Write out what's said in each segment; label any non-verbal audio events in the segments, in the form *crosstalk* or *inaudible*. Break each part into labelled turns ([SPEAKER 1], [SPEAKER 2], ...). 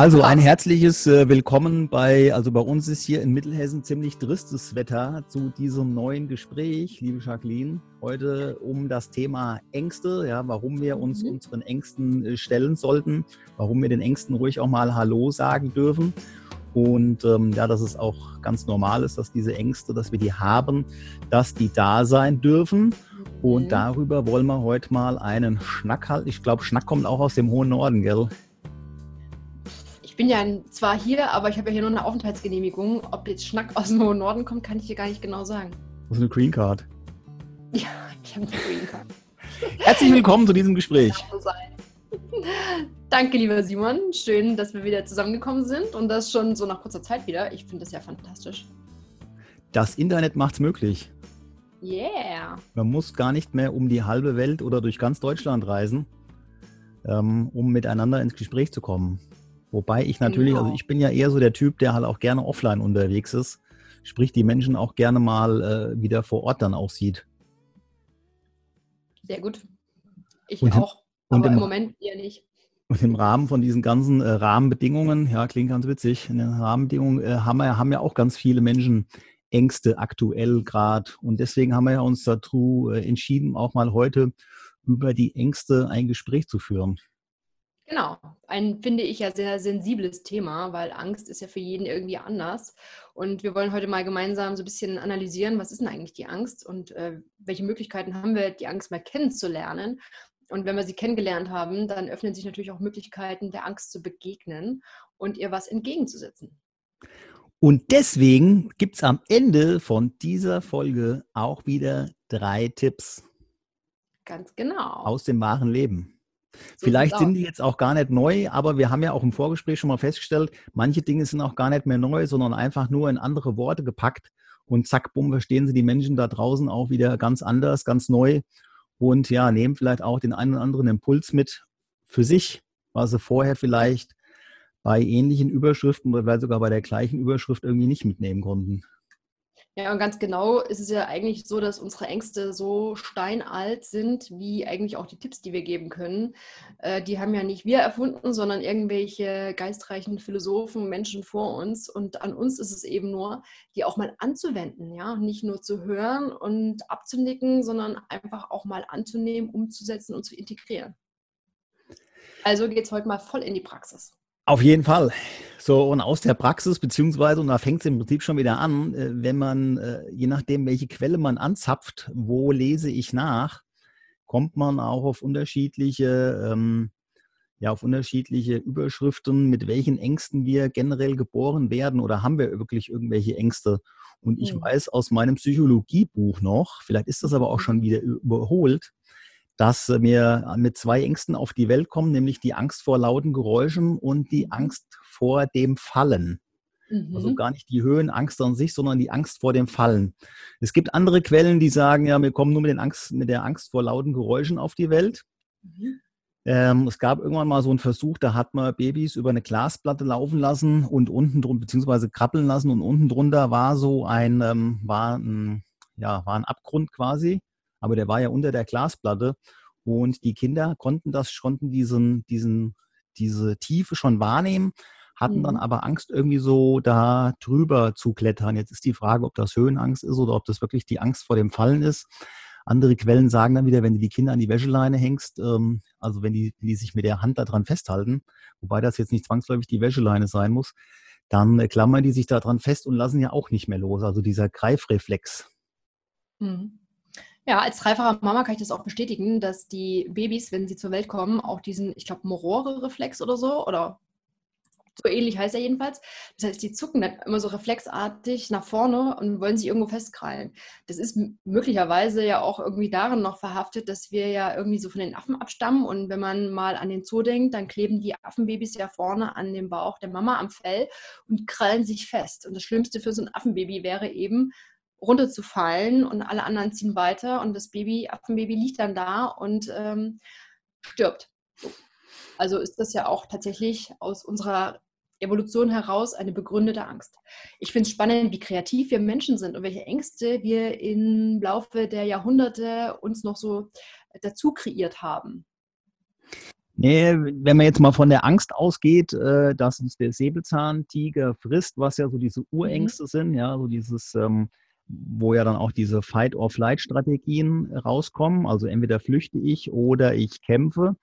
[SPEAKER 1] Also ein herzliches äh, Willkommen bei, also bei uns ist hier in Mittelhessen ziemlich tristes Wetter zu diesem neuen Gespräch, liebe Jacqueline. Heute um das Thema Ängste, ja, warum wir uns mhm. unseren Ängsten äh, stellen sollten, warum wir den Ängsten ruhig auch mal Hallo sagen dürfen. Und ähm, ja, dass es auch ganz normal ist, dass diese Ängste, dass wir die haben, dass die da sein dürfen. Und mhm. darüber wollen wir heute mal einen Schnack halten. Ich glaube, Schnack kommt auch aus dem hohen Norden, gell?
[SPEAKER 2] Bin ja zwar hier, aber ich habe ja hier nur eine Aufenthaltsgenehmigung. Ob jetzt Schnack aus dem hohen Norden kommt, kann ich dir gar nicht genau sagen.
[SPEAKER 1] Das ist eine Green Card.
[SPEAKER 2] Ja, ich habe eine Green Card. *laughs*
[SPEAKER 1] Herzlich willkommen zu diesem Gespräch. *laughs*
[SPEAKER 2] Danke, lieber Simon. Schön, dass wir wieder zusammengekommen sind und das schon so nach kurzer Zeit wieder. Ich finde das ja fantastisch.
[SPEAKER 1] Das Internet macht es möglich.
[SPEAKER 2] Yeah.
[SPEAKER 1] Man muss gar nicht mehr um die halbe Welt oder durch ganz Deutschland reisen, ähm, um miteinander ins Gespräch zu kommen. Wobei ich natürlich, also genau. also ich bin ja eher so der Typ, der halt auch gerne offline unterwegs ist, sprich die Menschen auch gerne mal äh, wieder vor Ort dann auch sieht.
[SPEAKER 2] Sehr gut. Ich und auch, aber im, im, Moment eher nicht.
[SPEAKER 1] Und im Rahmen von diesen ganzen äh, Rahmenbedingungen, ja, klingt ganz witzig, in den Rahmenbedingungen äh, haben, wir, haben ja auch ganz viele Menschen Ängste aktuell gerade. Und deswegen haben wir ja uns dazu äh, entschieden, auch mal heute über die Ängste ein Gespräch zu führen.
[SPEAKER 2] Genau, ein finde ich ja sehr sensibles Thema, weil Angst ist ja für jeden irgendwie anders. Und wir wollen heute mal gemeinsam so ein bisschen analysieren, was ist denn eigentlich die Angst und äh, welche Möglichkeiten haben wir, die Angst mal kennenzulernen. Und wenn wir sie kennengelernt haben, dann öffnen sich natürlich auch Möglichkeiten, der Angst zu begegnen und ihr was entgegenzusetzen.
[SPEAKER 1] Und deswegen gibt es am Ende von dieser Folge auch wieder drei Tipps.
[SPEAKER 2] Ganz genau.
[SPEAKER 1] Aus dem wahren Leben. So Vielleicht sind die jetzt auch gar nicht neu, aber wir haben ja auch im Vorgespräch schon mal festgestellt, manche Dinge sind auch gar nicht mehr neu, sondern einfach nur in andere Worte gepackt. Und zack, bumm, verstehen sie die Menschen da draußen auch wieder ganz anders, ganz neu. Und ja, nehmen vielleicht auch den einen oder anderen Impuls mit für sich, was sie vorher vielleicht bei ähnlichen Überschriften oder vielleicht sogar bei der gleichen Überschrift irgendwie nicht mitnehmen konnten.
[SPEAKER 2] Ja, und ganz genau ist es ja eigentlich so, dass unsere Ängste so steinalt sind, wie eigentlich auch die Tipps, die wir geben können. Äh, die haben ja nicht wir erfunden, sondern irgendwelche geistreichen Philosophen, Menschen vor uns. Und an uns ist es eben nur, die auch mal anzuwenden, ja, nicht nur zu hören und abzunicken, sondern einfach auch mal anzunehmen, umzusetzen und zu integrieren. Also geht es heute mal voll in die Praxis.
[SPEAKER 1] Auf jeden Fall. So, und aus der Praxis, beziehungsweise, und da fängt es im Prinzip schon wieder an, äh, wenn man, äh, je nachdem, welche Quelle man anzapft, wo lese ich nach, kommt man auch auf unterschiedliche, ähm, ja, auf unterschiedliche Überschriften, mit welchen Ängsten wir generell geboren werden oder haben wir wirklich irgendwelche Ängste. Und ich mhm. weiß aus meinem Psychologiebuch noch, vielleicht ist das aber auch schon wieder überholt, dass wir mit zwei Ängsten auf die Welt kommen, nämlich die Angst vor lauten Geräuschen und die mhm. Angst vor dem Fallen. Also mhm. Also gar nicht die Höhenangst an sich, sondern die Angst vor dem Fallen. Es gibt andere Quellen, die sagen, ja, wir kommen nur mit, Angst, mit der Angst vor lauten Geräuschen auf die Welt. Mhm. Ähm, es gab irgendwann mal so einen Versuch, da hat man Babys über eine Glasplatte laufen lassen und unten drunter, beziehungsweise krabbeln lassen und unten drunter war so ein, ähm, war ein, ja, war ein Abgrund quasi aber der war ja unter der Glasplatte und die Kinder konnten das, konnten diesen, diesen, diese Tiefe schon wahrnehmen, hatten mhm. dann aber Angst, irgendwie so da drüber zu klettern. Jetzt ist die Frage, ob das Höhenangst ist oder ob das wirklich die Angst vor dem Fallen ist. Andere Quellen sagen dann wieder, wenn du die Kinder an die Wäscheleine hängst, ähm, also wenn die, die sich mit der Hand daran festhalten, wobei das jetzt nicht zwangsläufig die Wäscheleine sein muss, dann äh, klammern die sich daran fest und lassen ja auch nicht mehr los. Also dieser Greifreflex.
[SPEAKER 2] Mhm. Ja, als dreifacher Mama kann ich das auch bestätigen, dass die Babys, wenn sie zur Welt kommen, auch diesen, ich glaube, Morore-Reflex oder so, oder so ähnlich heißt er jedenfalls. Das heißt, die zucken dann immer so reflexartig nach vorne und wollen sich irgendwo festkrallen. Das ist möglicherweise ja auch irgendwie darin noch verhaftet, dass wir ja irgendwie so von den Affen abstammen und wenn man mal an den Zoo denkt, dann kleben die Affenbabys ja vorne an dem Bauch der Mama am Fell und krallen sich fest. Und das Schlimmste für so ein Affenbaby wäre eben, runterzufallen und alle anderen ziehen weiter und das Baby, Affenbaby liegt dann da und ähm, stirbt. Also ist das ja auch tatsächlich aus unserer Evolution heraus eine begründete Angst. Ich finde es spannend, wie kreativ wir Menschen sind und welche Ängste wir im Laufe der Jahrhunderte uns noch so dazu kreiert haben.
[SPEAKER 1] Nee, wenn man jetzt mal von der Angst ausgeht, äh, dass uns der Säbelzahntiger frisst, was ja so diese Urängste mhm. sind, ja, so dieses, ähm, wo ja dann auch diese Fight-or-Flight-Strategien rauskommen. Also entweder flüchte ich oder ich kämpfe.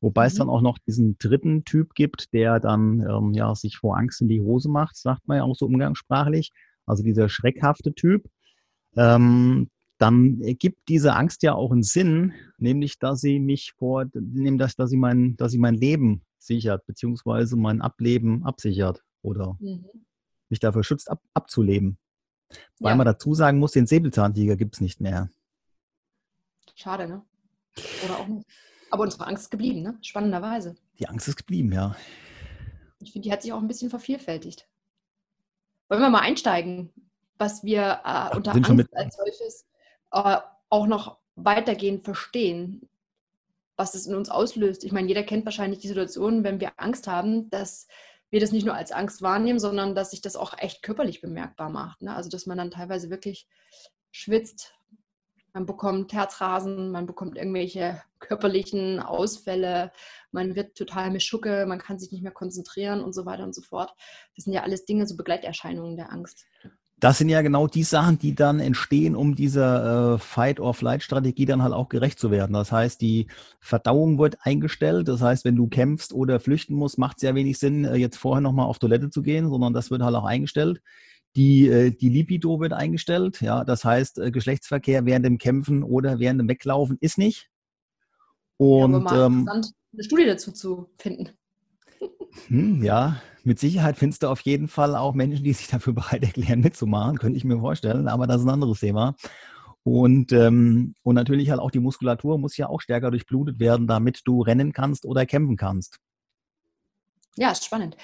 [SPEAKER 1] Wobei mhm. es dann auch noch diesen dritten Typ gibt, der dann ähm, ja sich vor Angst in die Hose macht, sagt man ja auch so umgangssprachlich. Also dieser schreckhafte Typ. Ähm, dann ergibt diese Angst ja auch einen Sinn, nämlich dass sie mich vor, nämlich dass, dass sie mein, dass sie mein Leben sichert, beziehungsweise mein Ableben absichert oder mhm. mich dafür schützt, ab, abzuleben. Weil ja. man dazu sagen muss, den Säbelzahntiger gibt es nicht mehr.
[SPEAKER 2] Schade, ne? Oder auch nicht. Aber unsere Angst ist geblieben, ne? Spannenderweise.
[SPEAKER 1] Die Angst ist geblieben, ja.
[SPEAKER 2] Ich finde, die hat sich auch ein bisschen vervielfältigt. Wollen wir mal einsteigen, was wir äh, unter Angst als solches äh, auch noch weitergehend verstehen, was es in uns auslöst. Ich meine, jeder kennt wahrscheinlich die Situation, wenn wir Angst haben, dass wir das nicht nur als Angst wahrnehmen, sondern dass sich das auch echt körperlich bemerkbar macht. Ne? Also dass man dann teilweise wirklich schwitzt, man bekommt Herzrasen, man bekommt irgendwelche körperlichen Ausfälle, man wird total mischucke, man kann sich nicht mehr konzentrieren und so weiter und so fort. Das sind ja alles Dinge, so Begleiterscheinungen der Angst.
[SPEAKER 1] Das sind ja genau die Sachen, die dann entstehen, um dieser äh, Fight-or-Flight-Strategie dann halt auch gerecht zu werden. Das heißt, die Verdauung wird eingestellt. Das heißt, wenn du kämpfst oder flüchten musst, macht es ja wenig Sinn, äh, jetzt vorher nochmal auf Toilette zu gehen, sondern das wird halt auch eingestellt. Die, äh, die Libido wird eingestellt. Ja, das heißt, äh, Geschlechtsverkehr während dem Kämpfen oder während dem Weglaufen ist nicht.
[SPEAKER 2] Und ja, ähm, eine Studie dazu zu finden.
[SPEAKER 1] Hm, ja, mit Sicherheit findest du auf jeden Fall auch Menschen, die sich dafür bereit erklären, mitzumachen, könnte ich mir vorstellen, aber das ist ein anderes Thema. Und, ähm, und natürlich halt auch die Muskulatur muss ja auch stärker durchblutet werden, damit du rennen kannst oder kämpfen kannst.
[SPEAKER 2] Ja, ist spannend.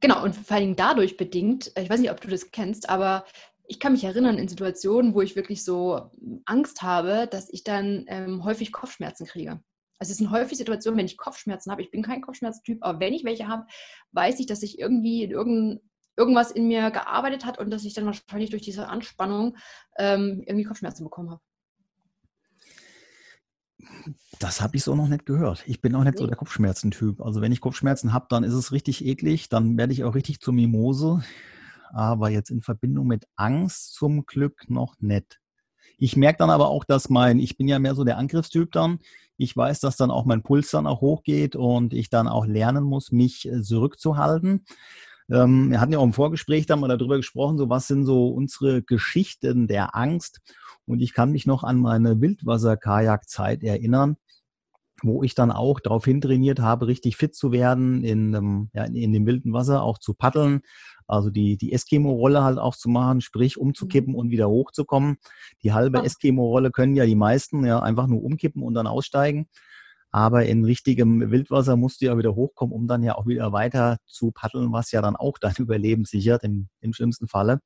[SPEAKER 2] Genau, und vor allem dadurch bedingt, ich weiß nicht, ob du das kennst, aber ich kann mich erinnern in Situationen, wo ich wirklich so Angst habe, dass ich dann ähm, häufig Kopfschmerzen kriege. Also es sind häufig Situationen, wenn ich Kopfschmerzen habe. Ich bin kein Kopfschmerztyp, aber wenn ich welche habe, weiß ich, dass sich irgendwie irgend, irgendwas in mir gearbeitet hat und dass ich dann wahrscheinlich durch diese Anspannung ähm, irgendwie Kopfschmerzen bekommen habe.
[SPEAKER 1] Das habe ich so noch nicht gehört. Ich bin auch nicht nee. so der Kopfschmerzentyp. Also wenn ich Kopfschmerzen habe, dann ist es richtig eklig, dann werde ich auch richtig zur Mimose. Aber jetzt in Verbindung mit Angst zum Glück noch nicht. Ich merke dann aber auch, dass mein, ich bin ja mehr so der Angriffstyp dann. Ich weiß, dass dann auch mein Puls dann auch hochgeht und ich dann auch lernen muss, mich äh, zurückzuhalten. Ähm, wir hatten ja auch im Vorgespräch da mal darüber gesprochen, so was sind so unsere Geschichten der Angst. Und ich kann mich noch an meine Wildwasser-Kajak-Zeit erinnern, wo ich dann auch darauf hintrainiert habe, richtig fit zu werden, in, ähm, ja, in, in dem wilden Wasser auch zu paddeln, also die, die Eskimo-Rolle halt auch zu machen, sprich umzukippen mhm. und wieder hochzukommen. Die halbe ja. Eskimo-Rolle können ja die meisten ja einfach nur umkippen und dann aussteigen. Aber in richtigem Wildwasser musst du ja wieder hochkommen, um dann ja auch wieder weiter zu paddeln, was ja dann auch *laughs* dein Überleben sichert im, im schlimmsten Falle.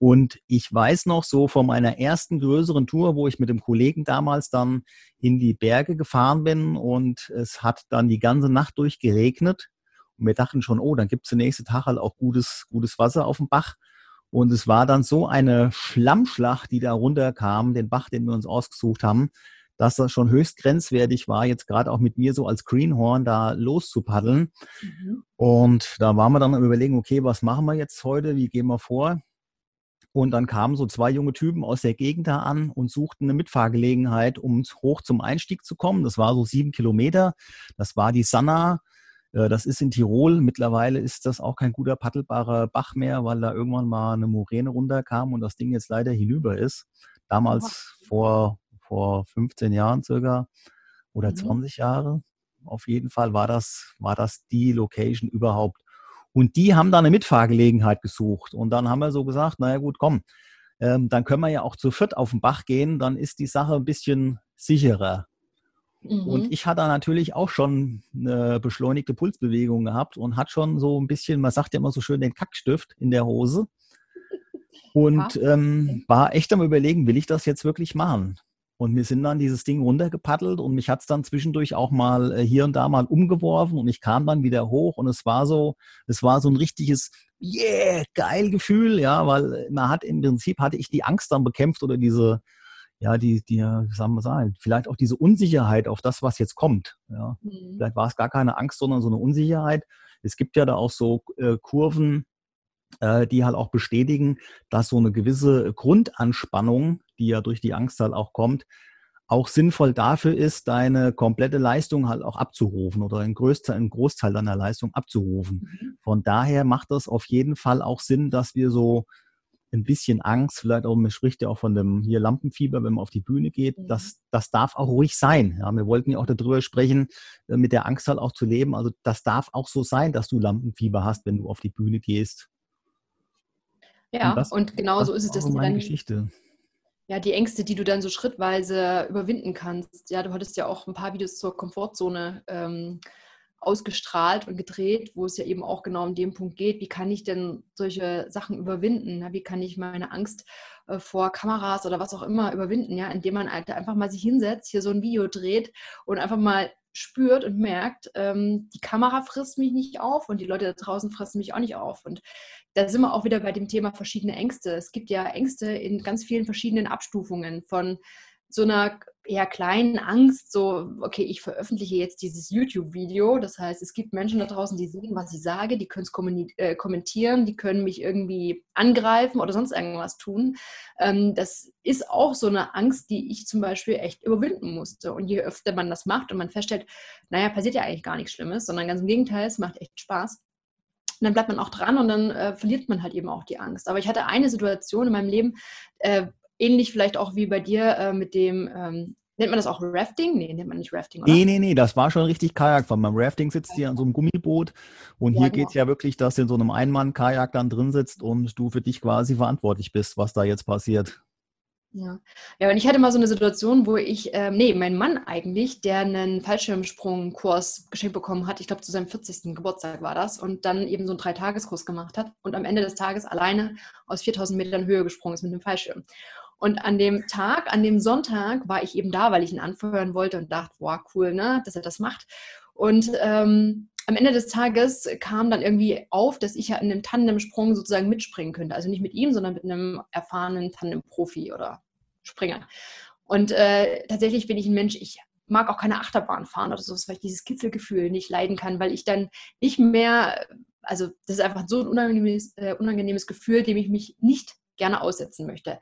[SPEAKER 1] Und ich weiß noch so von meiner ersten größeren Tour, wo ich mit dem Kollegen damals dann in die Berge gefahren bin und es hat dann die ganze Nacht durch geregnet. Und wir dachten schon, oh, dann gibt es den nächsten Tag halt auch gutes, gutes Wasser auf dem Bach. Und es war dann so eine Schlammschlacht, die da runterkam, den Bach, den wir uns ausgesucht haben, dass das schon höchst grenzwertig war, jetzt gerade auch mit mir so als Greenhorn da loszupaddeln. Mhm. Und da waren wir dann am überlegen, okay, was machen wir jetzt heute, wie gehen wir vor? Und dann kamen so zwei junge Typen aus der Gegend da an und suchten eine Mitfahrgelegenheit, um hoch zum Einstieg zu kommen. Das war so sieben Kilometer. Das war die Sanna äh, das ist in Tirol. Mittlerweile ist das auch kein guter paddelbarer Bach mehr, weil da irgendwann mal eine Moräne runterkam und das Ding jetzt leider hinüber ist. Damals vor, vor 15 Jahren circa oder mhm. 20 Jahre. Auf jeden Fall war das, war das die Location überhaupt. Und die haben da eine Mitfahrgelegenheit gesucht. Und dann haben wir so gesagt, naja gut, komm, ähm, dann können wir ja auch zu viert auf den Bach gehen, dann ist die Sache ein bisschen sicherer. Mhm. Und ich hatte natürlich auch schon eine beschleunigte Pulsbewegung gehabt und hat schon so ein bisschen, man sagt ja immer so schön, den Kackstift in der Hose. *laughs* Und ähm, war echt am Überlegen, will ich das jetzt wirklich machen? Und wir sind dann dieses Ding runtergepaddelt und mich hat es dann zwischendurch auch mal äh, hier und da mal umgeworfen und ich kam dann wieder hoch und es war so, es war so ein richtiges Yeah, geil Gefühl, ja, weil man hat im Prinzip hatte ich die Angst dann bekämpft oder diese, ja, die, die, sagen wir sagen, vielleicht auch diese Unsicherheit auf das, was jetzt kommt. Ja. Mhm. Vielleicht war es gar keine Angst, sondern so eine Unsicherheit. Es gibt ja da auch so äh, Kurven, äh, die halt auch bestätigen, dass so eine gewisse Grundanspannung, die ja durch die Angst halt auch kommt, auch sinnvoll dafür ist, deine komplette Leistung halt auch abzurufen oder einen Großteil, einen Großteil deiner Leistung abzurufen. Mhm. Von daher macht das auf jeden Fall auch Sinn, dass wir so ein bisschen Angst, vielleicht auch, man spricht ja auch von dem hier Lampenfieber, wenn man auf die Bühne geht, mhm. das, das darf auch ruhig sein. Ja, wir wollten ja auch darüber sprechen, äh, mit der Angst halt auch zu leben. Also das darf auch so sein, dass du Lampenfieber hast, wenn du auf die Bühne gehst.
[SPEAKER 2] Ja, und, das, und genau so ist es,
[SPEAKER 1] dass meine dann, Geschichte.
[SPEAKER 2] Ja, die Ängste, die du dann so schrittweise überwinden kannst. Ja, du hattest ja auch ein paar Videos zur Komfortzone ähm, ausgestrahlt und gedreht, wo es ja eben auch genau um den Punkt geht, wie kann ich denn solche Sachen überwinden? Wie kann ich meine Angst äh, vor Kameras oder was auch immer überwinden, ja, indem man halt einfach mal sich hinsetzt, hier so ein Video dreht und einfach mal spürt und merkt, ähm, die Kamera frisst mich nicht auf und die Leute da draußen fressen mich auch nicht auf. Und da sind wir auch wieder bei dem Thema verschiedene Ängste. Es gibt ja Ängste in ganz vielen verschiedenen Abstufungen von so einer eher kleinen Angst, so, okay, ich veröffentliche jetzt dieses YouTube-Video. Das heißt, es gibt Menschen da draußen, die sehen, was ich sage, die können es äh, kommentieren, die können mich irgendwie angreifen oder sonst irgendwas tun. Ähm, das ist auch so eine Angst, die ich zum Beispiel echt überwinden musste. Und je öfter man das macht und man feststellt, naja, passiert ja eigentlich gar nichts Schlimmes, sondern ganz im Gegenteil, es macht echt Spaß. Und dann bleibt man auch dran und dann äh, verliert man halt eben auch die Angst. Aber ich hatte eine Situation in meinem Leben, äh, ähnlich vielleicht auch wie bei dir äh, mit dem, ähm, nennt man das auch Rafting? Nee, nennt man nicht Rafting,
[SPEAKER 1] oder? Nee, nee, nee, das war schon richtig Kajakfahren. Beim Rafting sitzt ihr an so einem Gummiboot und ja, hier genau. geht es ja wirklich, dass du in so einem Einmann-Kajak dann drin sitzt und du für dich quasi verantwortlich bist, was da jetzt passiert.
[SPEAKER 2] Ja. ja, und ich hatte mal so eine Situation, wo ich, ähm, nee, mein Mann eigentlich, der einen Fallschirmsprungkurs geschenkt bekommen hat, ich glaube zu seinem 40. Geburtstag war das, und dann eben so einen Dreitageskurs gemacht hat und am Ende des Tages alleine aus 4000 Metern Höhe gesprungen ist mit dem Fallschirm. Und an dem Tag, an dem Sonntag, war ich eben da, weil ich ihn anfeuern wollte und dachte, wow, cool, ne, dass er das macht. Und ähm, am Ende des Tages kam dann irgendwie auf, dass ich ja in einem Tandemsprung sozusagen mitspringen könnte. Also nicht mit ihm, sondern mit einem erfahrenen Tandem-Profi oder Springer. Und äh, tatsächlich bin ich ein Mensch, ich mag auch keine Achterbahn fahren oder so, weil ich dieses Kitzelgefühl nicht leiden kann, weil ich dann nicht mehr, also das ist einfach so ein unangenehmes, äh, unangenehmes Gefühl, dem ich mich nicht gerne aussetzen möchte.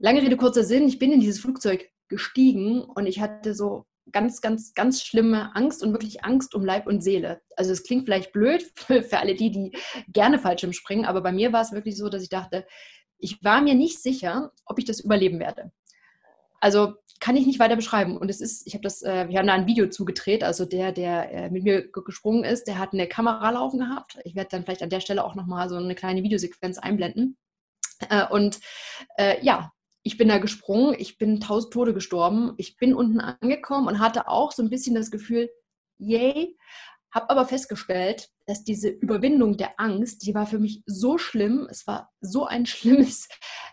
[SPEAKER 2] Lange Rede, kurzer Sinn, ich bin in dieses Flugzeug gestiegen und ich hatte so ganz, ganz, ganz schlimme Angst und wirklich Angst um Leib und Seele. Also es klingt vielleicht blöd *laughs* für, alle die, die gerne Fallschirm springen, aber bei mir war es wirklich so, dass ich dachte, ich war mir nicht sicher, ob ich das überleben werde. Also kann ich nicht weiter beschreiben. Und es ist, ich habe das, äh, wir haben da ein Video zugedreht. Also der, der äh, mit mir gesprungen ist, der hat eine Kamera laufen gehabt. Ich werde dann vielleicht an der Stelle auch nochmal so eine kleine Videosequenz einblenden. Äh, und äh, ja, ich bin da gesprungen, ich bin tausend Tode gestorben, ich bin unten angekommen und hatte auch so ein bisschen das Gefühl, yay, habe aber festgestellt, dass diese Überwindung der Angst, die war für mich so schlimm, es war so ein *laughs* schlimmes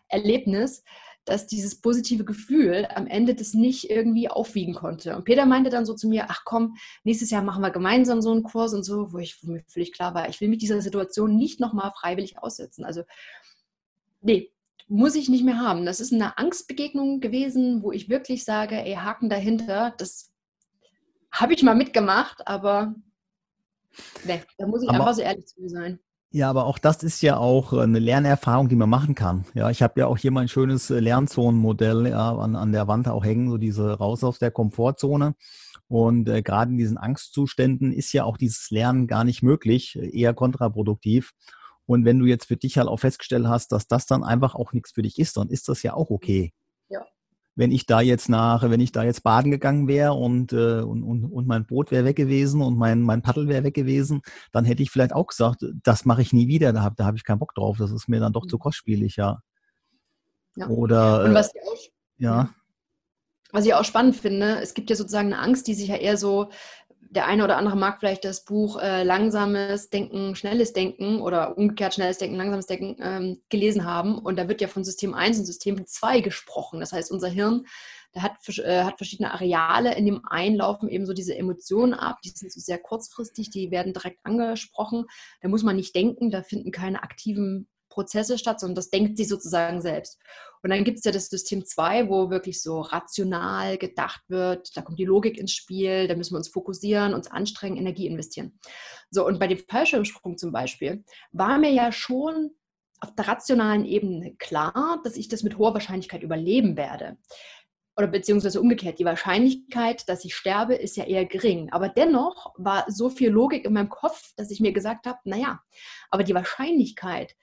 [SPEAKER 2] Erlebnis, dass dieses positive Gefühl am Ende das nicht irgendwie aufwiegen konnte. Und Peter meinte dann so zu mir, ach komm, nächstes Jahr machen wir gemeinsam so einen Kurs und so, wo ich mir völlig klar war, ich will mich dieser Situation nicht nochmal freiwillig aussetzen. Also nee, muss ich nicht mehr haben. Das ist eine Angstbegegnung gewesen, wo ich wirklich sage, ey, Haken dahinter, das habe ich mal mitgemacht, aber nee, da muss ich aber, einfach so ehrlich zu mir sein.
[SPEAKER 1] Ja, aber auch das ist ja auch eine Lernerfahrung, die man machen kann. Ja, ich habe ja auch hier mein schönes Lernzonenmodell ja, an, an der Wand auch hängen, so diese raus aus der Komfortzone. Und äh, gerade in diesen Angstzuständen ist ja auch dieses Lernen gar nicht möglich, eher kontraproduktiv. Und wenn du jetzt für dich halt auch festgestellt hast, dass das dann einfach auch nichts für dich ist, dann ist das ja auch okay. Ja. Wenn ich da jetzt nach, wenn ich da jetzt baden gegangen wäre und, äh, und, und, und mein Boot wäre weg gewesen und mein, mein Paddel wäre weg gewesen, dann hätte ich vielleicht auch gesagt, das mache ich nie wieder, da habe da hab ich keinen Bock drauf, das ist mir dann doch mhm. zu kostspielig, ja. ja. Oder
[SPEAKER 2] und was äh, auch, ja. Was ich auch spannend finde, es gibt ja sozusagen eine Angst, die sich ja eher so der eine oder andere mag vielleicht das Buch äh, Langsames Denken, Schnelles Denken oder umgekehrt Schnelles Denken, Langsames Denken ähm, gelesen haben. Und da wird ja von System 1 und System 2 gesprochen. Das heißt, unser Hirn hat, äh, hat verschiedene Areale. In dem einen laufen eben so diese Emotionen ab. Die sind so sehr kurzfristig, die werden direkt angesprochen. Da muss man nicht denken, da finden keine aktiven Prozesse statt, sondern das denkt sich sozusagen selbst. Und dann gibt es ja das System 2, wo wirklich so rational gedacht wird. Da kommt die Logik ins Spiel, da müssen wir uns fokussieren, uns anstrengen, Energie investieren. So, und bei dem Fallschirmsprung zum Beispiel war mir ja schon auf der rationalen Ebene klar, dass ich das mit hoher Wahrscheinlichkeit überleben werde oder beziehungsweise umgekehrt, die Wahrscheinlichkeit, dass ich sterbe, ist ja eher gering. Aber dennoch war so viel Logik in meinem Kopf, dass ich mir gesagt habe, naja, aber die Wahrscheinlichkeit,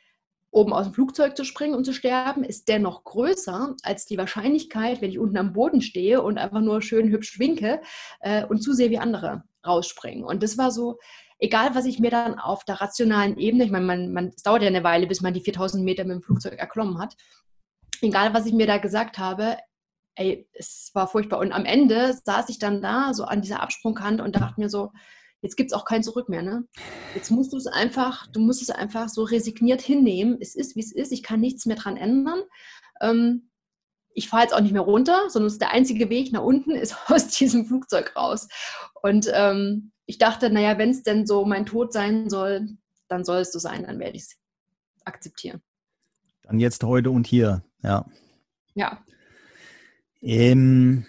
[SPEAKER 2] oben aus dem Flugzeug zu springen und zu sterben, ist dennoch größer als die Wahrscheinlichkeit, wenn ich unten am Boden stehe und einfach nur schön hübsch winke äh, und zusehe, wie andere rausspringen. Und das war so, egal was ich mir dann auf der rationalen Ebene, ich meine, man, man, es dauert ja eine Weile, bis man die 4000 Meter mit dem Flugzeug erklommen hat, egal was ich mir da gesagt habe, ey, es war furchtbar. Und am Ende saß ich dann da, so an dieser Absprungkante und dachte mir so, jetzt gibt es auch kein Zurück mehr. Ne? Jetzt musst du es einfach, du musst es einfach so resigniert hinnehmen. Es ist, wie es ist. Ich kann nichts mehr dran ändern. Ähm, ich fahre jetzt auch nicht mehr runter, sondern der einzige Weg nach unten ist *laughs* aus diesem Flugzeug raus. Und ähm, ich dachte, naja, wenn es denn so mein Tod sein soll, dann soll es so sein, dann werde ich es akzeptieren.
[SPEAKER 1] Dann jetzt heute und hier, ja.
[SPEAKER 2] Ja,
[SPEAKER 1] ähm,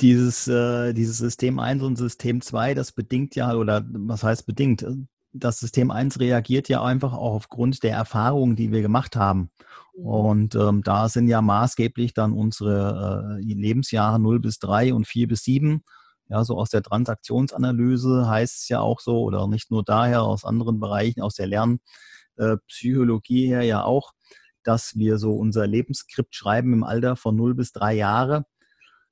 [SPEAKER 1] dieses, äh, dieses System 1 und System 2, das bedingt ja, oder was heißt bedingt? Das System 1 reagiert ja einfach auch aufgrund der Erfahrungen, die wir gemacht haben. Mhm. Und ähm, da sind ja maßgeblich dann unsere äh, Lebensjahre 0 bis 3 und 4 bis 7. Ja, so aus der Transaktionsanalyse heißt es ja auch so, oder nicht nur daher, aus anderen Bereichen, aus der Lernpsychologie her ja auch, dass wir so unser Lebensskript schreiben im Alter von 0 bis 3 Jahre.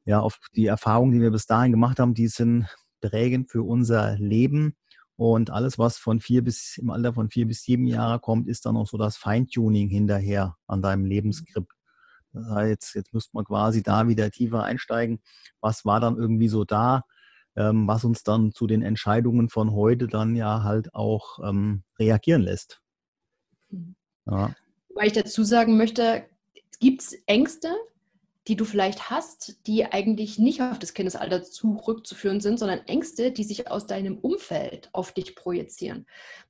[SPEAKER 1] Ja, auf die Erfahrungen, die wir bis dahin gemacht haben, die sind prägend für unser Leben. Und alles, was von vier bis im Alter von vier bis sieben Jahre kommt, ist dann auch so das Feintuning hinterher an deinem Lebensskript. Das heißt, jetzt, jetzt müsste man quasi da wieder tiefer einsteigen. Was war dann irgendwie so da, ähm, was uns dann zu den Entscheidungen von heute dann ja halt auch ähm, reagieren lässt?
[SPEAKER 2] Mhm. Ja. Weil ich dazu sagen möchte, gibt es Ängste, die du vielleicht hast, die eigentlich nicht auf das Kindesalter zurückzuführen sind, sondern Ängste, die sich aus deinem Umfeld auf dich projizieren.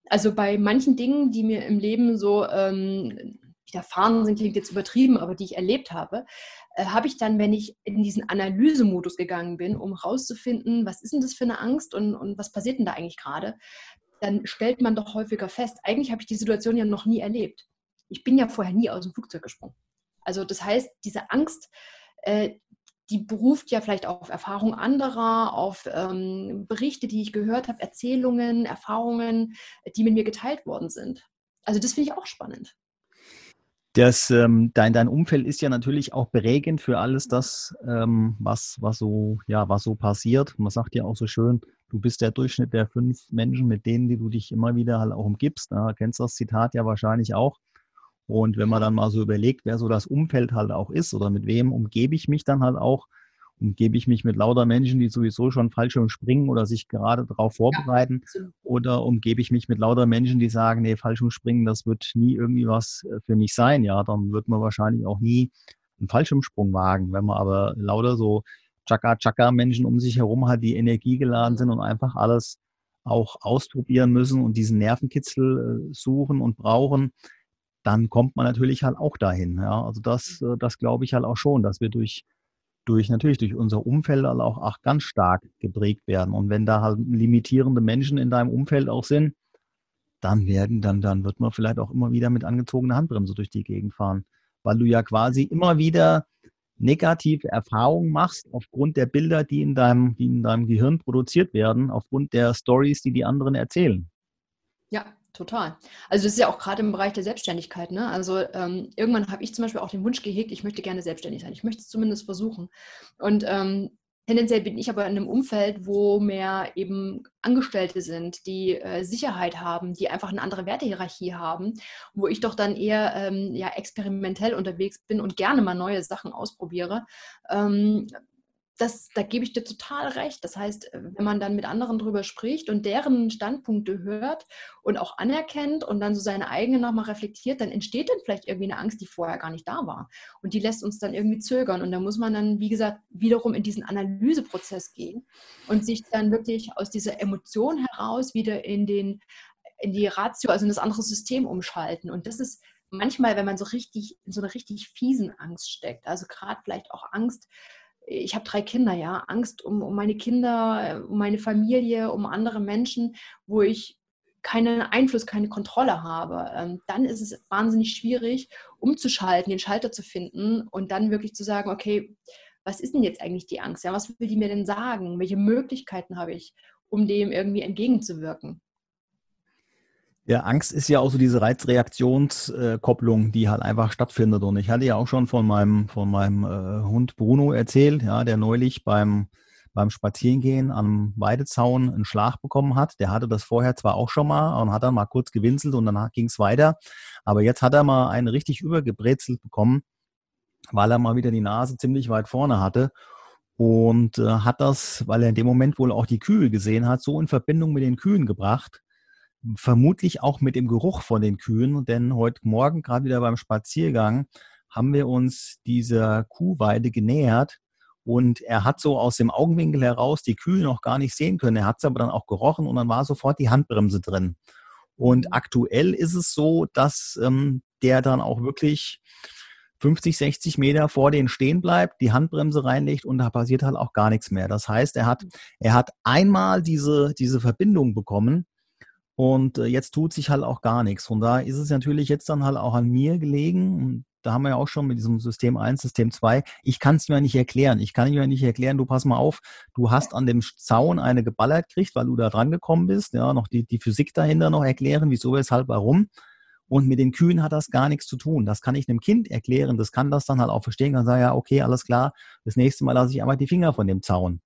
[SPEAKER 2] Also bei manchen Dingen, die mir im Leben so ähm, widerfahren sind, klingt jetzt übertrieben, aber die ich erlebt habe, äh, habe ich dann, wenn ich in diesen Analysemodus gegangen bin, um rauszufinden, was ist denn das für eine Angst und, und was passiert denn da eigentlich gerade, dann stellt man doch häufiger fest, eigentlich habe ich die Situation ja noch nie erlebt ich bin ja vorher nie aus dem Flugzeug gesprungen. Also das heißt, diese Angst, äh, die beruft ja vielleicht auf Erfahrungen anderer, auf ähm, Berichte, die ich gehört habe, Erzählungen, Erfahrungen, die mit mir geteilt worden sind. Also das finde ich auch spannend.
[SPEAKER 1] Das, ähm, dein, dein Umfeld ist ja natürlich auch prägend für alles das, ähm, was, was, so, ja, was so passiert. Man sagt ja auch so schön, du bist der Durchschnitt der fünf Menschen, mit denen die du dich immer wieder halt auch umgibst. Da kennst du das Zitat ja wahrscheinlich auch. Und wenn man dann mal so überlegt, wer so das Umfeld halt auch ist oder mit wem umgebe ich mich dann halt auch, umgebe ich mich mit lauter Menschen, die sowieso schon Fallschirm springen oder sich gerade darauf vorbereiten ja, oder umgebe ich mich mit lauter Menschen, die sagen, nee, Fallschirm springen, das wird nie irgendwie was äh, für mich sein. Ja, dann wird man wahrscheinlich auch nie einen Fallschirmsprung wagen. Wenn man aber lauter so Chaka-Chaka-Menschen um sich herum hat, die energiegeladen sind und einfach alles auch ausprobieren müssen und diesen Nervenkitzel äh, suchen und brauchen, dann kommt man natürlich halt auch dahin. Ja? Also das, mhm. äh, das glaube ich halt auch schon, dass wir durch, durch natürlich durch unser Umfeld halt auch, auch ganz stark geprägt werden. Und wenn da halt limitierende Menschen in deinem Umfeld auch sind, dann werden, dann, dann wird man vielleicht auch immer wieder mit angezogener Handbremse durch die Gegend fahren. Weil du ja quasi immer wieder negative Erfahrungen machst aufgrund der Bilder, die in deinem, die in deinem Gehirn produziert werden, aufgrund der Stories, die die anderen erzählen.
[SPEAKER 2] Ja, Total. Also das ist ja auch gerade im Bereich der Selbstständigkeit. Ne? Also ähm, irgendwann habe ich zum Beispiel auch den Wunsch gehegt, ich möchte gerne selbstständig sein. Ich möchte es zumindest versuchen. Und ähm, tendenziell bin ich aber in einem Umfeld, wo mehr eben Angestellte sind, die äh, Sicherheit haben, die einfach eine andere Wertehierarchie haben, wo ich doch dann eher ähm, ja, experimentell unterwegs bin und gerne mal neue Sachen ausprobiere. Das, da gebe ich dir total recht. Das heißt, äh, wenn man dann mit anderen drüber spricht und deren Standpunkte hört und auch anerkennt und dann so seine eigene nochmal reflektiert, dann entsteht dann vielleicht irgendwie eine Angst, die vorher gar nicht da war. Und die lässt uns dann irgendwie zögern. Und da muss man dann, wie gesagt, wiederum in diesen Analyseprozess gehen und sich dann wirklich aus dieser Emotion heraus wieder in den in die Ratio, also in das andere System umschalten. Und das ist manchmal, wenn man so richtig in so einer richtig fiesen Angst steckt, also gerade vielleicht auch Angst, ich habe drei Kinder, ja, Angst um, um meine Kinder, um meine Familie, um andere Menschen, wo ich keinen Einfluss, keine Kontrolle habe, ähm, dann ist es wahnsinnig schwierig, umzuschalten, den Schalter zu finden und dann wirklich zu sagen, okay, was ist denn jetzt eigentlich die Angst? Ja, was will die mir denn sagen? Welche Möglichkeiten habe ich, um dem irgendwie entgegenzuwirken?
[SPEAKER 1] Ja, Angst ist ja auch so diese Reizreaktionskopplung, die halt einfach stattfindet. Und ich hatte ja auch schon von meinem, von meinem äh, Hund Bruno erzählt, ja, der neulich beim, beim Spazierengehen am Weidezaun einen Schlag bekommen hat. Der hatte das vorher zwar auch schon mal und hat dann mal kurz gewinselt und danach ging es weiter. Aber jetzt hat er mal einen richtig übergebrezelt bekommen, weil er mal wieder die Nase ziemlich weit vorne hatte und äh, hat das, weil er in dem Moment wohl auch die Kühe gesehen hat, so in Verbindung mit den Kühen gebracht, vermutlich auch mit dem Geruch von den Kühen, denn heute Morgen gerade wieder beim Spaziergang haben wir uns dieser Kuhweide genähert und er hat so aus dem Augenwinkel heraus die Kühe noch gar nicht sehen können. Er hat es aber dann auch gerochen und dann war sofort die Handbremse drin. Und mhm. aktuell ist es so, dass ähm, der dann auch wirklich 50, 60 Meter vor denen stehen bleibt, die Handbremse reinlegt und da passiert halt auch gar nichts mehr. Das heißt, er hat, mhm. er hat einmal diese, diese Verbindung bekommen und äh, jetzt tut sich halt auch gar nichts. Und da ist es natürlich jetzt dann halt auch an mir gelegen. Und da haben wir ja auch schon mit diesem System 1, System 2. Ich kann es mir nicht erklären. Ich kann mir nicht erklären, du pass mal auf, du hast an dem Zaun eine geballert gekriegt, weil du da dran gekommen bist. Ja, noch die, die Physik dahinter noch erklären, wieso, weshalb, warum. Und mit den Kühen hat das gar nichts zu tun. Das kann ich einem Kind erklären. Das kann das dann halt auch verstehen. Kann sagen, ja, okay, alles klar. Das nächste Mal lasse ich einfach die Finger von dem Zaun.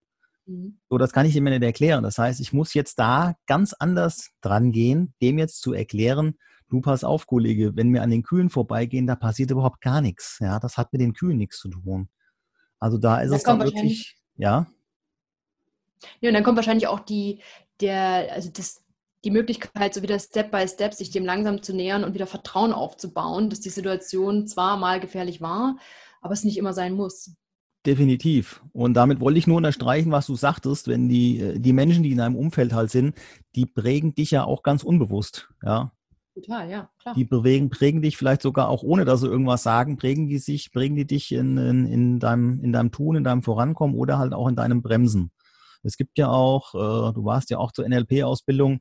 [SPEAKER 1] Mhm. So, das kann ich ihm nicht erklären. Das heißt, ich muss jetzt da ganz anders dran gehen, dem jetzt zu erklären, du pass auf, Kollege, wenn wir an den Kühen vorbeigehen, da passiert überhaupt gar nichts. Ja, das hat mit den Kühen nichts zu tun. Also da ist da es dann wirklich, ja.
[SPEAKER 2] Ja, und dann kommt wahrscheinlich auch die, der, also das, die Möglichkeit, so wieder Step by Step sich dem langsam zu nähern und wieder Vertrauen aufzubauen, dass die Situation zwar mal gefährlich war, aber es nicht immer sein muss.
[SPEAKER 1] Definitiv. Und damit wollte ich nur unterstreichen, was du sagtest, wenn die, äh, die Menschen, die in einem Umfeld halt sind, die prägen dich ja auch ganz unbewusst, ja. Total, ja, klar. Die prägen, prägen dich vielleicht sogar auch ohne, dass sie irgendwas sagen, prägen die sich, prägen die dich in, in, in, deinem, in deinem Tun, in deinem Vorankommen oder halt auch in deinem Bremsen. Es gibt ja auch, äh, du warst ja auch zur NLP-Ausbildung,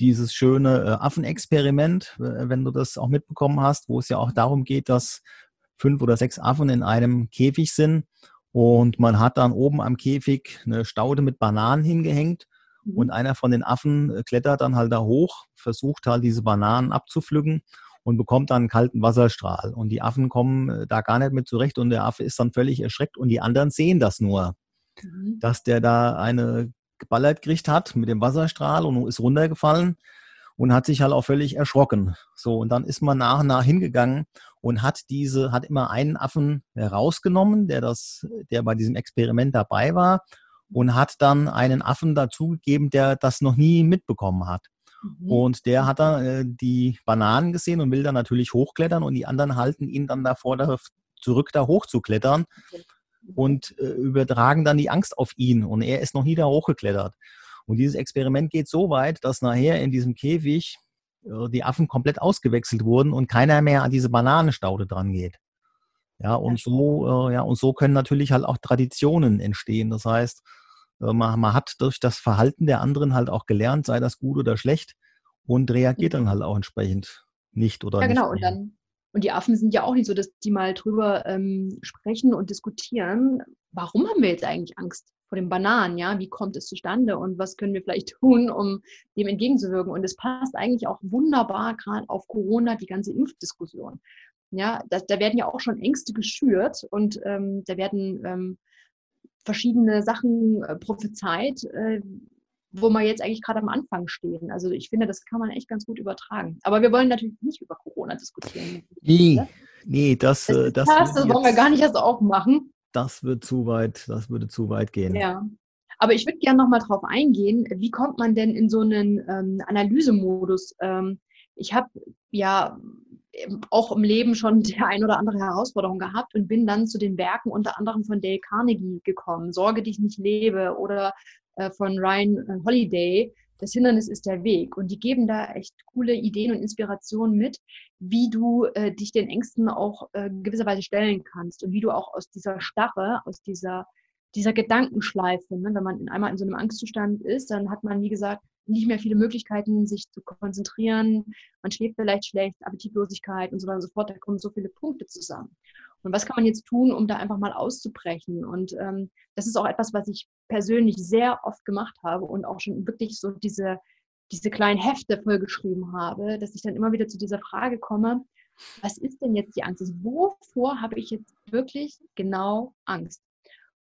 [SPEAKER 1] dieses schöne äh, Affenexperiment, wenn du das auch mitbekommen hast, wo es ja auch darum geht, dass fünf oder sechs Affen in einem Käfig sind und man hat dann oben am Käfig eine Staude mit Bananen hingehängt. Mhm. Und einer von den Affen äh, klettert dann halt da hoch, versucht halt diese Bananen abzupflücken und bekommt dann einen kalten Wasserstrahl. Und die Affen kommen äh, da gar nicht mit zurecht und der Affe ist dann völlig erschreckt und die anderen sehen das nur, mhm. dass der da eine geballert gekriegt hat mit dem Wasserstrahl und ist runtergefallen und hat sich halt auch völlig erschrocken. So, und dann ist man nach und nach hingegangen und hat diese, hat immer einen Affen herausgenommen, der das, der bei diesem Experiment dabei war und hat dann einen Affen dazugegeben, der das noch nie mitbekommen hat. Mhm. Und der hat dann äh, die Bananen gesehen und will dann natürlich hochklettern und die anderen halten ihn dann davor, da zurück da hochzuklettern okay. und äh, übertragen dann die Angst auf ihn und er ist noch nie da hochgeklettert. Und dieses Experiment geht so weit, dass nachher in diesem Käfig äh, die Affen komplett ausgewechselt wurden und keiner mehr an diese Bananenstaude dran geht. Ja, und so, äh, ja, und so können natürlich halt auch Traditionen entstehen. Das heißt, äh, man, man hat durch das Verhalten der anderen halt auch gelernt, sei das gut oder schlecht, und reagiert dann mhm. halt auch entsprechend nicht oder
[SPEAKER 2] ja,
[SPEAKER 1] nicht.
[SPEAKER 2] Ja, genau. Und dann, und die Affen sind ja auch nicht so, dass die mal drüber ähm, sprechen und diskutieren. Warum haben wir jetzt eigentlich Angst? Vor den Bananen, ja, wie kommt es zustande und was können wir vielleicht *laughs* tun, um dem entgegenzuwirken. Und es passt eigentlich auch wunderbar gerade auf Corona, die ganze Impfdiskussion. Ja, da, da werden ja auch schon Ängste geschürt und ähm, da werden ähm, verschiedene Sachen äh, prophezeit, äh, wo wir jetzt eigentlich gerade am Anfang stehen. Also ich finde, das kann man echt ganz gut übertragen. Aber wir wollen natürlich nicht über Corona diskutieren.
[SPEAKER 1] Nee, nee, das,
[SPEAKER 2] das, äh, das, das, das wollen wir gar nicht erst aufmachen
[SPEAKER 1] das wird zu weit, das würde zu weit gehen.
[SPEAKER 2] Ja. Aber ich würde gerne nochmal drauf eingehen, wie kommt man denn in so einen ähm, Analysemodus? Ähm, ich habe ja auch im Leben schon *laughs* die ein oder andere Herausforderung gehabt und bin dann zu den Werken unter anderem von Dale Carnegie gekommen. Sorge dich nicht lebe oder äh, von Ryan Holiday, Das Hindernis ist der Weg. Und die geben da echt coole Ideen und Inspirationen mit, wie du äh, dich den Ängsten auch äh, gewisserweise stellen kannst und wie du auch aus dieser Starre, aus dieser, dieser Gedankenschleife, ne, wenn man in einmal in so einem Angstzustand ist, dann hat man, wie gesagt, nicht mehr viele Möglichkeiten, sich zu konzentrieren. Man schläft vielleicht schlecht, Appetitlosigkeit und so weiter und so fort. Da kommen so viele Punkte zusammen. Und was kann man jetzt tun, um da einfach mal auszubrechen? Und ähm, das ist auch etwas, was ich persönlich sehr oft gemacht habe und auch schon wirklich so diese, diese kleinen Hefte vollgeschrieben habe, dass ich dann immer wieder zu dieser Frage komme, was ist denn jetzt die Angst? Also wovor habe ich jetzt wirklich genau Angst?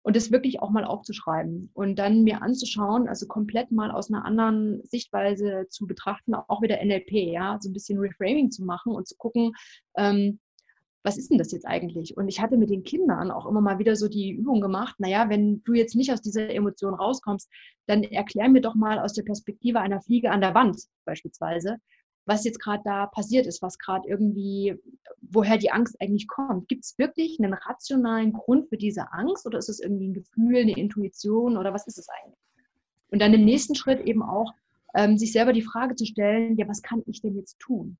[SPEAKER 2] Und das wirklich auch mal aufzuschreiben und dann mir anzuschauen, also komplett mal aus einer anderen Sichtweise zu betrachten, auch wieder NLP, ja, so ein bisschen Reframing zu machen und zu gucken, ähm, was ist denn das jetzt eigentlich? Und ich hatte mit den Kindern auch immer mal wieder so die Übung gemacht, naja, wenn du jetzt nicht aus dieser Emotion rauskommst, dann erklär mir doch mal aus der Perspektive einer Fliege an der Wand beispielsweise, was jetzt gerade da passiert ist, was gerade irgendwie, woher die Angst eigentlich kommt. Gibt es wirklich einen rationalen Grund für diese Angst oder ist es irgendwie ein Gefühl, eine Intuition oder was ist es eigentlich? Und dann im nächsten Schritt eben auch ähm, sich selber die Frage zu stellen, ja, was kann ich denn jetzt tun?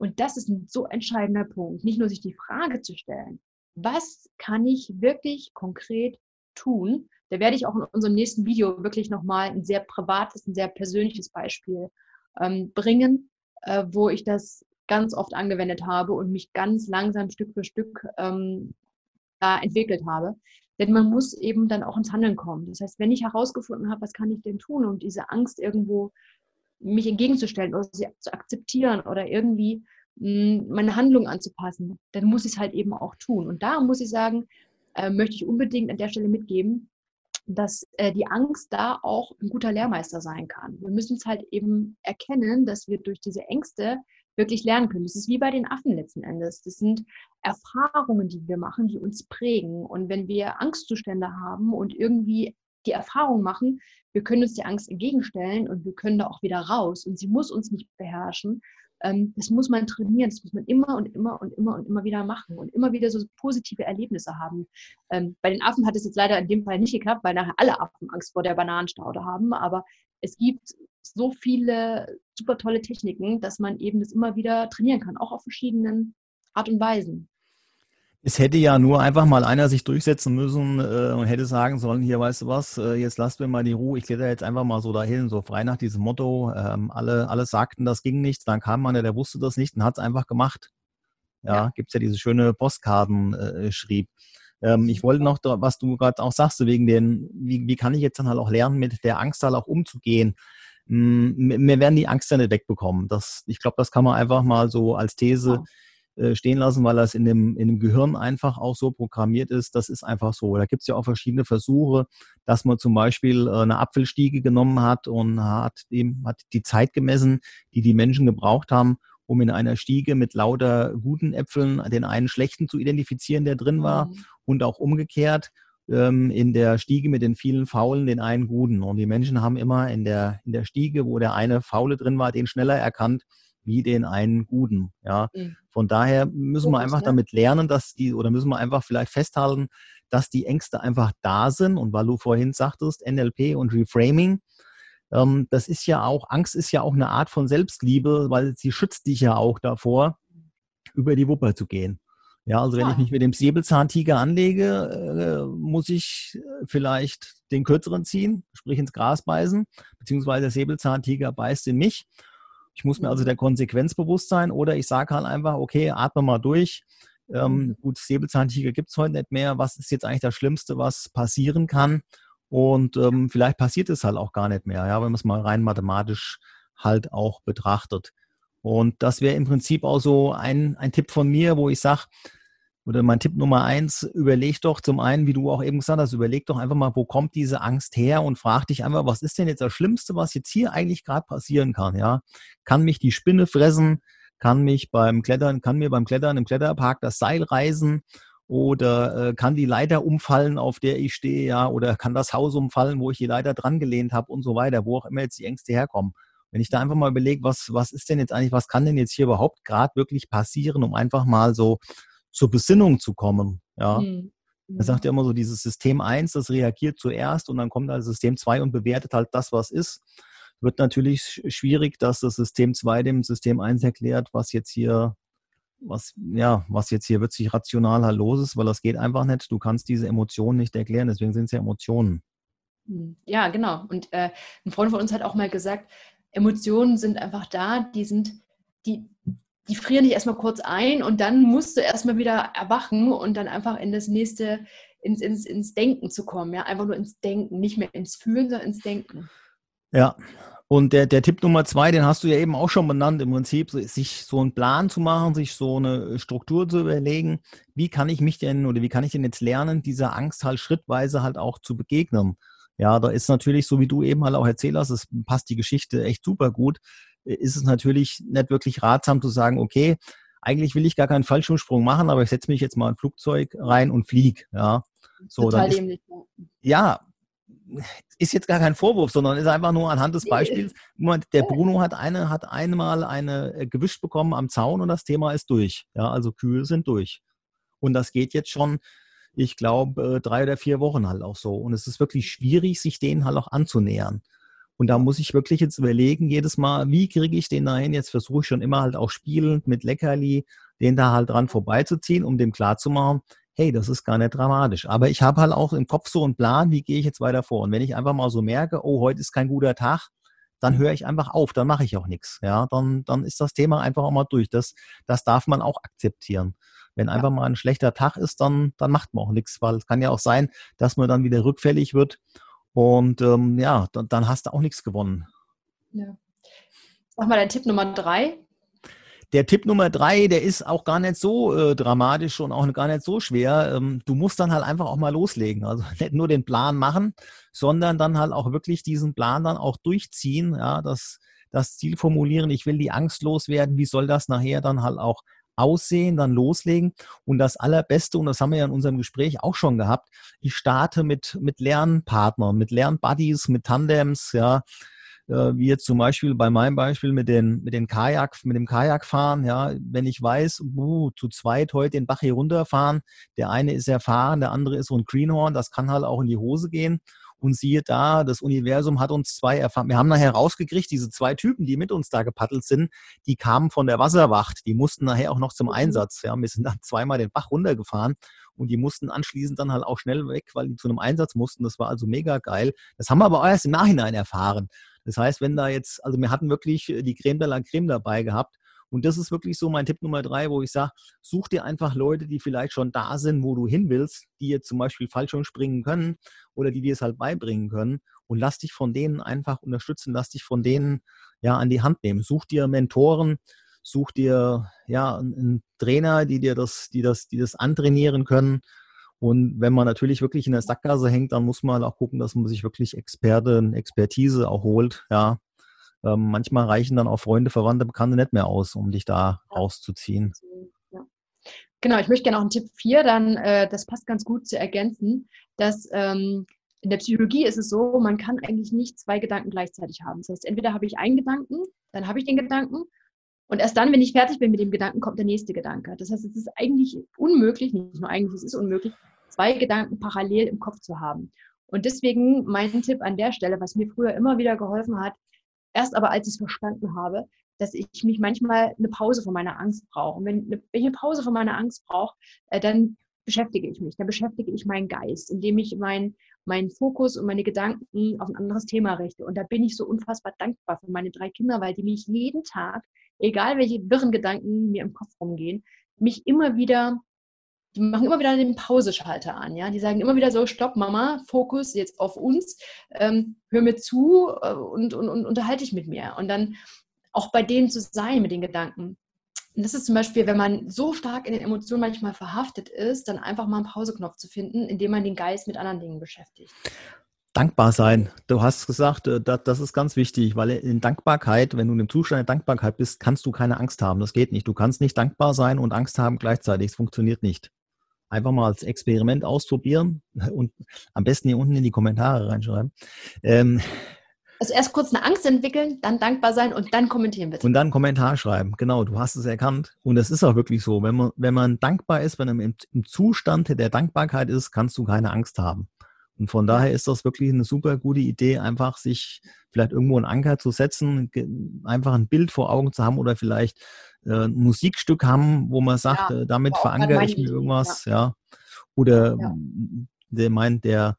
[SPEAKER 2] Und das ist ein so entscheidender Punkt, nicht nur sich die Frage zu stellen, was kann ich wirklich konkret tun? Da werde ich auch in unserem nächsten Video wirklich nochmal ein sehr privates, ein sehr persönliches Beispiel ähm, bringen, äh, wo ich das ganz oft angewendet habe und mich ganz langsam Stück für Stück ähm, da entwickelt habe. Denn man muss eben dann auch ins Handeln kommen. Das heißt, wenn ich herausgefunden habe, was kann ich denn tun, um diese Angst irgendwo mich entgegenzustellen oder sie zu akzeptieren oder irgendwie hm, meine Handlung anzupassen, dann muss ich es halt eben auch tun. Und da muss ich sagen, äh, möchte ich unbedingt an der Stelle mitgeben, dass äh, die Angst da auch ein guter Lehrmeister sein kann. Wir müssen es halt eben erkennen, dass wir durch diese Ängste wirklich lernen können. Das ist wie bei den Affen letzten Endes. Das sind Erfahrungen, die wir machen, die uns prägen. Und wenn wir Angstzustände haben und irgendwie die Erfahrung machen, wir können uns die Angst entgegenstellen und wir können da auch wieder raus und sie muss uns nicht beherrschen. Ähm, das muss man trainieren, das muss man immer und immer und immer und immer wieder machen und immer wieder so positive Erlebnisse haben. Ähm, bei den Affen hat es jetzt leider in dem Fall nicht geklappt, weil nachher alle Affen Angst vor der Bananenstaude haben, aber es gibt so viele super tolle Techniken, dass man eben das immer wieder trainieren kann, auch auf verschiedenen Art und Weisen.
[SPEAKER 1] Es hätte ja nur einfach mal einer sich durchsetzen müssen äh, und hätte sagen sollen, hier, weißt du was, äh, jetzt lasst mir mal die Ruhe, ich kletter jetzt einfach mal so dahin, so frei nach diesem Motto. Ähm, alle, alle sagten, das ging nicht, dann kam einer, der wusste das nicht und hat es einfach gemacht. Ja, ja. gibt es ja diese schöne Postkarten äh, schrieb. Ähm, ich wollte noch, was du gerade auch sagst, wegen den, wie, wie kann ich jetzt dann halt auch lernen, mit der Angst halt auch umzugehen. Hm, wir werden die Angst ja nicht wegbekommen. Das, ich glaube, das kann man einfach mal so als These äh, stehen lassen, weil das in dem, in dem Gehirn einfach auch so programmiert ist. Das ist einfach so. Da gibt es ja auch verschiedene Versuche, dass man zum Beispiel äh, eine Apfelstiege genommen hat und hat, eben, hat die Zeit gemessen, die die Menschen gebraucht haben, um in einer Stiege mit lauter guten Äpfeln den einen schlechten zu identifizieren, der drin war, mhm. und auch umgekehrt ähm, in der Stiege mit den vielen Faulen den einen guten. Und die Menschen haben immer in der, in der Stiege, wo der eine Faule drin war, den schneller erkannt wie den einen guten. Ja, mhm. von daher müssen wir einfach damit lernen, dass die oder müssen wir einfach vielleicht festhalten, dass die Ängste einfach da sind. Und weil du vorhin sagtest, NLP und Reframing, ähm, das ist ja auch, Angst ist ja auch eine Art von Selbstliebe, weil sie schützt dich ja auch davor, über die Wupper zu gehen. Ja, also wenn ich mich mit dem Säbelzahntiger anlege, äh, muss ich vielleicht den kürzeren ziehen, sprich ins Gras beißen, beziehungsweise der Säbelzahntiger beißt in mich ich muss mir also der Konsequenz bewusst sein oder ich sage halt einfach, okay, atme mal durch. Ähm, mhm. gut, Säbelzahntiger gibt es heute nicht mehr. Was ist jetzt eigentlich das Schlimmste, was passieren kann? Und ähm, vielleicht passiert es halt auch gar nicht mehr, ja, wenn man es mal rein mathematisch halt auch betrachtet. Und das wäre im Prinzip auch so ein, ein Tipp von mir, wo ich sage, oder mein Tipp Nummer eins, überleg doch zum einen, wie du auch eben gesagt hast, überleg doch einfach mal, wo kommt diese Angst her und frag dich einfach, was ist denn jetzt das Schlimmste, was jetzt hier eigentlich gerade passieren kann, ja? Kann mich die Spinne fressen? Kann mich beim Klettern, kann mir beim Klettern im Kletterpark das Seil reißen? Oder äh, kann die Leiter umfallen, auf der ich stehe, ja? Oder kann das Haus umfallen, wo ich die Leiter dran gelehnt habe und so weiter, wo auch immer jetzt die Ängste herkommen. Wenn ich da einfach mal überlege, was, was ist denn jetzt eigentlich, was kann denn jetzt hier überhaupt gerade wirklich passieren, um einfach mal so zur Besinnung zu kommen. Ja. Mhm. Er sagt ja immer so, dieses System 1, das reagiert zuerst und dann kommt halt System 2 und bewertet halt das, was ist. wird natürlich schwierig, dass das System 2 dem System 1 erklärt, was jetzt hier, was, ja, was jetzt hier wirklich rational halt los ist, weil das geht einfach nicht. Du kannst diese Emotionen nicht erklären, deswegen sind es ja Emotionen.
[SPEAKER 2] Hm, ja, genau. Und äh, ein Freund von uns hat auch mal gesagt, Emotionen sind einfach da, die sind, die, die frieren dich erstmal kurz ein und dann musst du erstmal wieder erwachen und dann einfach in das nächste, ins, ins, ins Denken zu kommen. Ja, einfach nur ins Denken, nicht mehr ins Fühlen, sondern ins Denken.
[SPEAKER 1] Ja, und der, der Tipp Nummer zwei, den hast du ja eben auch schon benannt, im Prinzip, sich so einen Plan zu machen, sich so eine Struktur zu überlegen, wie kann ich mich denn oder wie kann ich denn jetzt lernen, dieser Angst halt schrittweise halt auch zu begegnen. Ja, da ist natürlich, so wie du eben halt auch erzählt hast, es passt die Geschichte echt super gut, ist es natürlich nicht wirklich ratsam zu sagen, okay, eigentlich will ich gar keinen Fallschirmsprung machen, aber ich setze mich jetzt mal ein Flugzeug rein und fliege. Ja, so, Total dann ist, ja, ist jetzt gar kein Vorwurf, sondern ist einfach nur anhand des Beispiels. Der Bruno hat eine, hat einmal eine äh, gewischt bekommen am Zaun und das Thema ist durch. Ja, also Kühe sind durch. Und das geht jetzt schon, ich glaube, äh, drei oder vier Wochen halt auch so. Und es ist wirklich schwierig, sich denen halt auch anzunähern. Und da muss ich wirklich jetzt überlegen, jedes Mal, wie kriege ich den dahin? Jetzt versuche ich schon immer halt auch spielend mit Leckerli, den da halt dran vorbeizuziehen, um dem klarzumachen, hey, das ist gar nicht dramatisch. Aber ich habe halt auch im Kopf so einen Plan, wie gehe ich jetzt weiter vor. Und wenn ich einfach mal so merke, oh, heute ist kein guter Tag, dann höre ich einfach auf, dann mache ich auch nichts. Ja, dann, dann ist das Thema einfach auch mal durch. Das, das darf man auch akzeptieren. Wenn einfach mal ein schlechter Tag ist, dann, dann macht man auch nichts, weil es kann ja auch sein, dass man dann wieder rückfällig wird und ähm, ja, dann, dann, hast du auch nichts gewonnen.
[SPEAKER 2] Ja. Sag mal dein Tipp Nummer drei.
[SPEAKER 1] Der Tipp Nummer drei, der ist auch gar nicht so äh, dramatisch und auch gar nicht so schwer. Ähm, du musst dann halt einfach auch mal loslegen. Also *laughs* nicht nur den Plan machen, sondern dann halt auch wirklich diesen Plan dann auch durchziehen. Ja, das, das Ziel formulieren, ich will die Angst loswerden. Wie soll das nachher dann halt auch aussehen, dann loslegen. Und das Allerbeste, und das haben wir ja in unserem Gespräch auch schon gehabt, ich starte mit, mit Lernpartnern, mit Lernbuddies, mit Tandems, ja, äh, wie jetzt zum Beispiel bei meinem Beispiel mit den, mit den Kajak, mit dem Kajakfahren, ja, wenn ich weiß, uh, zu zweit heute den Bach hier runterfahren, der eine ist erfahren, der andere ist so ein Greenhorn, das kann halt auch in die Hose gehen. Und siehe da, das Universum hat uns zwei erfahren. Wir haben nachher rausgekriegt, diese zwei Typen, die mit uns da gepaddelt sind, die kamen von der Wasserwacht. Die mussten nachher auch noch zum mhm. Einsatz. Ja, wir sind dann zweimal den Bach runtergefahren und die mussten anschließend dann halt auch schnell weg, weil die zu einem Einsatz mussten. Das war also mega geil. Das haben wir aber erst im Nachhinein erfahren. Das heißt, wenn da jetzt, also wir hatten wirklich die Creme de la Creme dabei gehabt und das ist wirklich so mein Tipp Nummer drei, wo ich sage, such dir einfach Leute, die vielleicht schon da sind, wo du hin willst, die jetzt zum Beispiel Fallschirm springen können oder die dir es halt beibringen können und lass dich von denen einfach unterstützen, lass dich von denen ja an die Hand nehmen. Such dir Mentoren, such dir ja einen Trainer, die dir das, die das, die das antrainieren können. Und wenn man natürlich wirklich in der Sackgasse hängt, dann muss man auch gucken, dass man sich wirklich Experten, Expertise auch holt, ja, ähm, manchmal reichen dann auch Freunde, Verwandte, Bekannte nicht mehr aus, um dich da ja. rauszuziehen.
[SPEAKER 2] Ja. Genau, ich möchte gerne auch einen Tipp 4, dann, äh, das passt ganz gut zu ergänzen, dass ähm, in der Psychologie ist es so, man kann eigentlich nicht zwei Gedanken gleichzeitig haben. Das heißt, entweder habe ich einen Gedanken, dann habe ich den Gedanken und erst dann, wenn ich fertig bin mit dem Gedanken, kommt der nächste Gedanke. Das heißt, es ist eigentlich unmöglich, nicht nur eigentlich, es ist unmöglich, zwei Gedanken parallel im Kopf zu haben. Und deswegen mein Tipp an der Stelle, was mir früher immer wieder geholfen hat, Erst aber, als ich es verstanden habe, dass ich mich manchmal eine Pause von meiner Angst brauche. Und wenn, wenn ich eine Pause von meiner Angst brauche, äh, dann beschäftige ich mich, dann beschäftige ich meinen Geist, indem ich meinen mein Fokus und meine Gedanken auf ein anderes Thema richte. Und da bin ich so unfassbar dankbar für meine drei Kinder, weil die mich jeden Tag, egal welche wirren Gedanken mir im Kopf rumgehen, mich immer wieder die machen immer wieder den Pauseschalter an, ja. Die sagen immer wieder so, stopp, Mama, Fokus jetzt auf uns, ähm, hör mir zu äh, und, und, und unterhalte dich mit mir. Und dann auch bei denen zu sein mit den Gedanken. Und das ist zum Beispiel, wenn man so stark in den Emotionen manchmal verhaftet ist, dann einfach mal einen Pauseknopf zu finden, indem man den Geist mit anderen Dingen beschäftigt.
[SPEAKER 1] Dankbar sein. Du hast gesagt, äh, das ist ganz wichtig, weil in Dankbarkeit, wenn du in dem Zustand der Dankbarkeit bist, kannst du keine Angst haben. Das geht nicht. Du kannst nicht dankbar sein und Angst haben gleichzeitig. Es funktioniert nicht einfach mal als Experiment ausprobieren *laughs* und am besten hier unten in die Kommentare reinschreiben. Ähm,
[SPEAKER 2] also erst kurz eine Angst entwickeln, dann dankbar sein und dann kommentieren bitte.
[SPEAKER 1] Und dann Kommentar schreiben. Genau, du hast es erkannt. Und es ist auch wirklich so. Wenn man, wenn man dankbar ist, wenn man im, im Zustand der Dankbarkeit ist, kannst du keine Angst haben. Und von daher ist das wirklich eine super gute Idee, einfach sich vielleicht irgendwo einen Anker zu setzen, einfach ein Bild vor Augen zu haben oder vielleicht äh, ein Musikstück haben, wo man sagt, ja, äh, damit verankere ich mir irgendwas, ja. ja. Oder ja. der meint, der,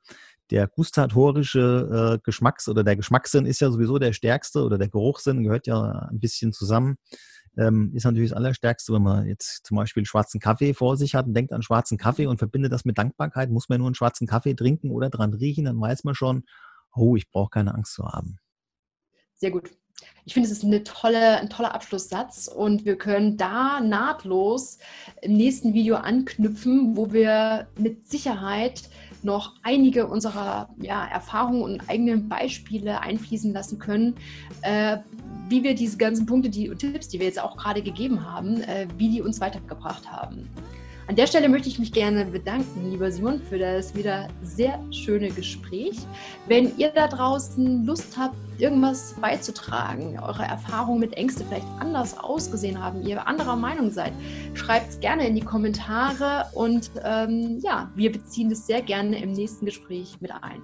[SPEAKER 1] der gustatorische äh, Geschmacks- oder der Geschmackssinn ist ja sowieso der stärkste oder der Geruchssinn gehört ja ein bisschen zusammen. Ähm, ist natürlich das Allerstärkste, wenn man jetzt zum Beispiel schwarzen Kaffee vor sich hat und denkt an schwarzen Kaffee und verbindet das mit Dankbarkeit, muss man nur einen schwarzen Kaffee trinken oder dran riechen, dann weiß man schon, oh, ich brauche keine Angst zu haben.
[SPEAKER 2] Sehr gut. Ich finde, es ist eine tolle, ein toller Abschlusssatz und wir können da nahtlos im nächsten Video anknüpfen, wo wir mit Sicherheit noch einige unserer ja, Erfahrungen und eigenen Beispiele einfließen lassen können, äh, wie wir diese ganzen Punkte die, und Tipps, die wir jetzt auch gerade gegeben haben, äh, wie die uns weitergebracht haben. An der Stelle möchte ich mich gerne bedanken, lieber Simon, für das wieder sehr schöne Gespräch. Wenn ihr da draußen Lust habt, irgendwas beizutragen, eure Erfahrungen mit Ängste vielleicht anders ausgesehen haben, ihr anderer Meinung seid, schreibt es gerne in die Kommentare und ähm, ja, wir beziehen das sehr gerne im nächsten Gespräch mit ein.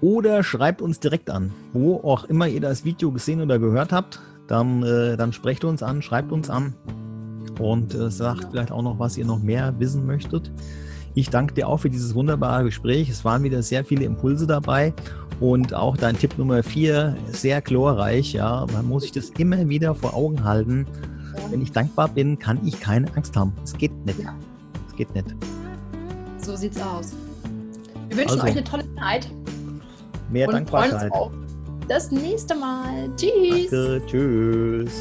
[SPEAKER 1] Oder schreibt uns direkt an, wo auch immer ihr das Video gesehen oder gehört habt, dann, äh, dann sprecht uns an, schreibt uns an und äh, sagt vielleicht auch noch, was ihr noch mehr wissen möchtet. Ich danke dir auch für dieses wunderbare Gespräch. Es waren wieder sehr viele Impulse dabei und auch dein Tipp Nummer 4 sehr glorreich. Ja, man muss sich das immer wieder vor Augen halten. Wenn ich dankbar bin, kann ich keine Angst haben. Es geht nicht. Es geht nicht.
[SPEAKER 2] So sieht's aus. Wir wünschen also, euch eine tolle Zeit.
[SPEAKER 1] Mehr und Dankbarkeit.
[SPEAKER 2] Freuen uns auf das nächste Mal. Tschüss.
[SPEAKER 1] Danke, tschüss.